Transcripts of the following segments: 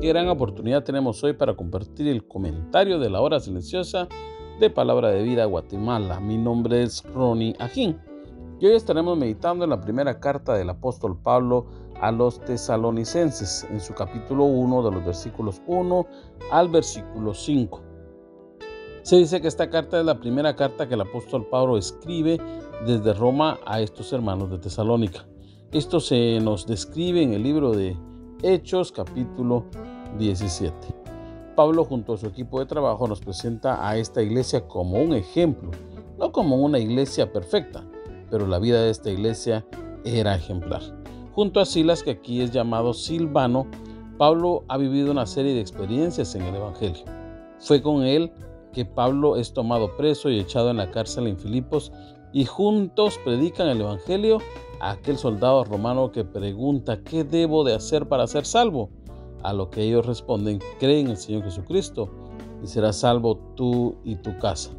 Qué gran oportunidad tenemos hoy para compartir el comentario de la hora silenciosa de Palabra de Vida Guatemala. Mi nombre es Ronnie Ajín y hoy estaremos meditando en la primera carta del apóstol Pablo a los tesalonicenses en su capítulo 1 de los versículos 1 al versículo 5. Se dice que esta carta es la primera carta que el apóstol Pablo escribe desde Roma a estos hermanos de Tesalónica. Esto se nos describe en el libro de Hechos capítulo 17. Pablo junto a su equipo de trabajo nos presenta a esta iglesia como un ejemplo, no como una iglesia perfecta, pero la vida de esta iglesia era ejemplar. Junto a Silas, que aquí es llamado Silvano, Pablo ha vivido una serie de experiencias en el Evangelio. Fue con él que Pablo es tomado preso y echado en la cárcel en Filipos y juntos predican el Evangelio a aquel soldado romano que pregunta qué debo de hacer para ser salvo. A lo que ellos responden, cree en el Señor Jesucristo y serás salvo tú y tu casa.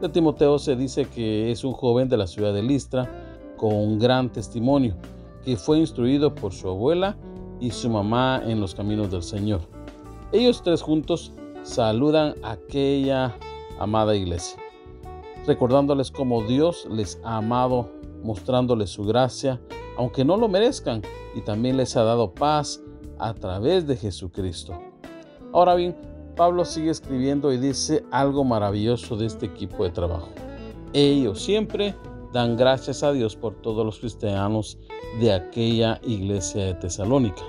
De Timoteo se dice que es un joven de la ciudad de Listra con un gran testimonio, que fue instruido por su abuela y su mamá en los caminos del Señor. Ellos tres juntos saludan a aquella amada iglesia, recordándoles cómo Dios les ha amado, mostrándoles su gracia, aunque no lo merezcan, y también les ha dado paz a través de Jesucristo. Ahora bien, Pablo sigue escribiendo y dice algo maravilloso de este equipo de trabajo. Ellos siempre dan gracias a Dios por todos los cristianos de aquella iglesia de Tesalónica.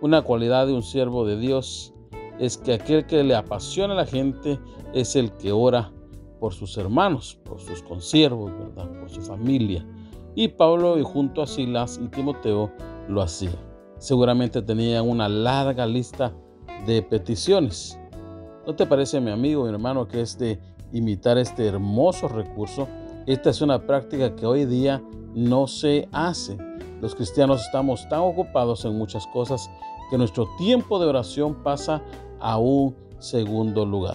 Una cualidad de un siervo de Dios es que aquel que le apasiona a la gente es el que ora por sus hermanos, por sus consiervos, ¿verdad? por su familia. Y Pablo y junto a Silas y Timoteo lo hacían. Seguramente tenían una larga lista de peticiones. ¿No te parece, mi amigo, mi hermano, que es de imitar este hermoso recurso? Esta es una práctica que hoy día no se hace. Los cristianos estamos tan ocupados en muchas cosas que nuestro tiempo de oración pasa a un segundo lugar.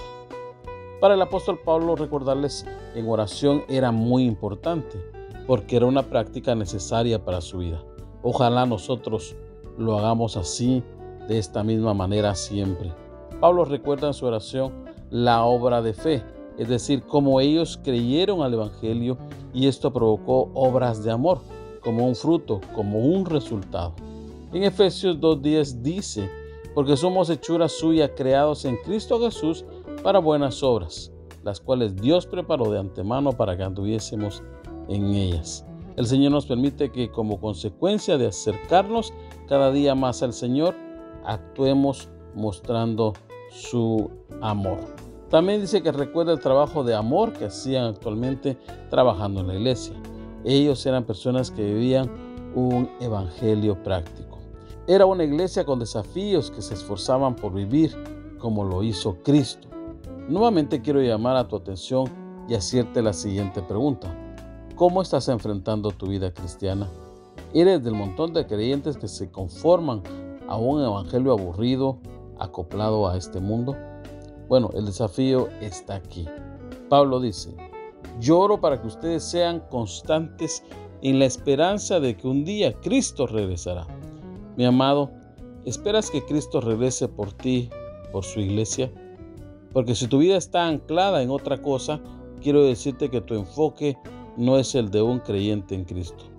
Para el apóstol Pablo recordarles en oración era muy importante porque era una práctica necesaria para su vida. Ojalá nosotros lo hagamos así, de esta misma manera siempre. Pablo recuerda en su oración la obra de fe, es decir, cómo ellos creyeron al Evangelio y esto provocó obras de amor, como un fruto, como un resultado. En Efesios 2.10 dice, porque somos hechuras suyas creados en Cristo Jesús para buenas obras, las cuales Dios preparó de antemano para que anduviésemos en ellas. El Señor nos permite que como consecuencia de acercarnos cada día más al Señor, actuemos mostrando su amor. También dice que recuerda el trabajo de amor que hacían actualmente trabajando en la iglesia. Ellos eran personas que vivían un evangelio práctico. Era una iglesia con desafíos que se esforzaban por vivir como lo hizo Cristo. Nuevamente quiero llamar a tu atención y hacerte la siguiente pregunta. ¿Cómo estás enfrentando tu vida cristiana? ¿Eres del montón de creyentes que se conforman a un evangelio aburrido, acoplado a este mundo? Bueno, el desafío está aquí. Pablo dice, lloro para que ustedes sean constantes en la esperanza de que un día Cristo regresará. Mi amado, ¿esperas que Cristo regrese por ti, por su iglesia? Porque si tu vida está anclada en otra cosa, quiero decirte que tu enfoque no es el de un creyente en Cristo.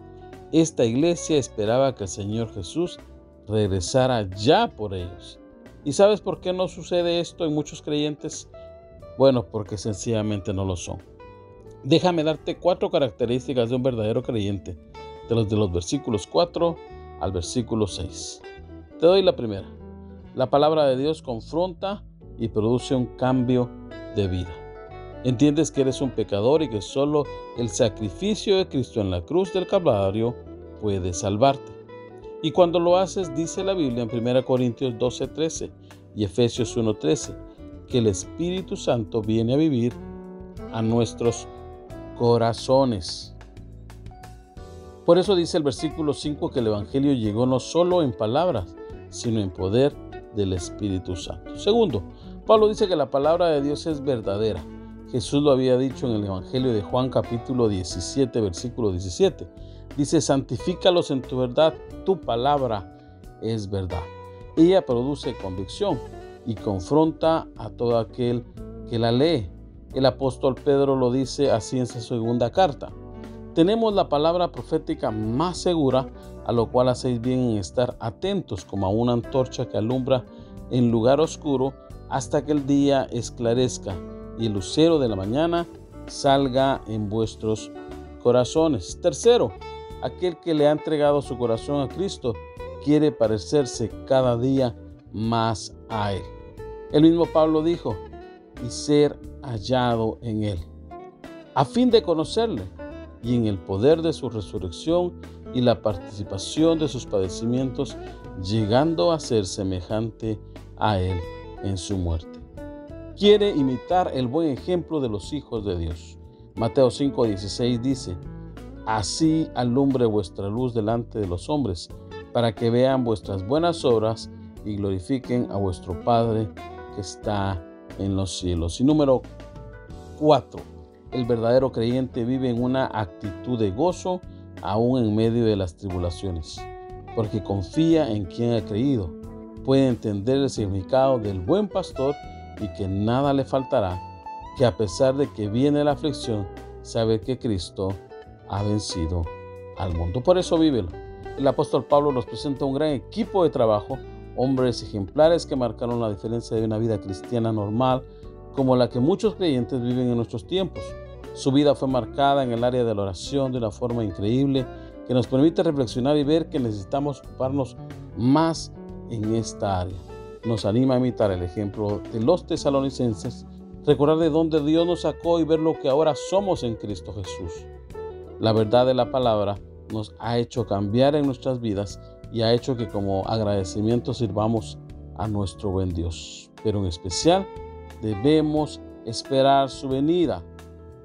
Esta iglesia esperaba que el Señor Jesús regresara ya por ellos. ¿Y sabes por qué no sucede esto en muchos creyentes? Bueno, porque sencillamente no lo son. Déjame darte cuatro características de un verdadero creyente, de los de los versículos 4 al versículo 6. Te doy la primera. La palabra de Dios confronta y produce un cambio de vida. Entiendes que eres un pecador y que solo el sacrificio de Cristo en la cruz del Calvario puede salvarte. Y cuando lo haces, dice la Biblia en 1 Corintios 12:13 y Efesios 1:13, que el Espíritu Santo viene a vivir a nuestros corazones. Por eso dice el versículo 5 que el Evangelio llegó no solo en palabras, sino en poder del Espíritu Santo. Segundo, Pablo dice que la palabra de Dios es verdadera. Jesús lo había dicho en el Evangelio de Juan capítulo 17, versículo 17. Dice, santifícalos en tu verdad, tu palabra es verdad. Ella produce convicción y confronta a todo aquel que la lee. El apóstol Pedro lo dice así en su segunda carta. Tenemos la palabra profética más segura, a lo cual hacéis bien en estar atentos como a una antorcha que alumbra en lugar oscuro hasta que el día esclarezca y el lucero de la mañana salga en vuestros corazones. Tercero, aquel que le ha entregado su corazón a Cristo quiere parecerse cada día más a Él. El mismo Pablo dijo, y ser hallado en Él, a fin de conocerle y en el poder de su resurrección y la participación de sus padecimientos, llegando a ser semejante a Él en su muerte. Quiere imitar el buen ejemplo de los hijos de Dios. Mateo 5:16 dice, Así alumbre vuestra luz delante de los hombres, para que vean vuestras buenas obras y glorifiquen a vuestro Padre que está en los cielos. Y número 4 el verdadero creyente vive en una actitud de gozo aún en medio de las tribulaciones, porque confía en quien ha creído, puede entender el significado del buen pastor y que nada le faltará, que a pesar de que viene la aflicción, sabe que Cristo ha vencido al mundo. Por eso vívelo. El apóstol Pablo nos presenta un gran equipo de trabajo, hombres ejemplares que marcaron la diferencia de una vida cristiana normal, como la que muchos creyentes viven en nuestros tiempos. Su vida fue marcada en el área de la oración de una forma increíble que nos permite reflexionar y ver que necesitamos ocuparnos más en esta área. Nos anima a imitar el ejemplo de los tesalonicenses, recordar de dónde Dios nos sacó y ver lo que ahora somos en Cristo Jesús. La verdad de la palabra nos ha hecho cambiar en nuestras vidas y ha hecho que como agradecimiento sirvamos a nuestro buen Dios. Pero en especial debemos esperar su venida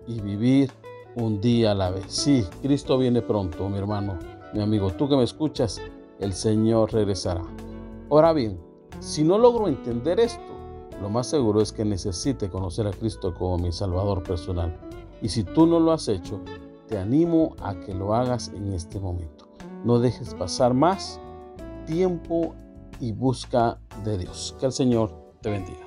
y vivir un día a la vez. Sí, Cristo viene pronto, mi hermano, mi amigo. Tú que me escuchas, el Señor regresará. Ahora bien, si no logro entender esto, lo más seguro es que necesite conocer a Cristo como mi Salvador personal. Y si tú no lo has hecho, te animo a que lo hagas en este momento. No dejes pasar más tiempo y busca de Dios. Que el Señor te bendiga.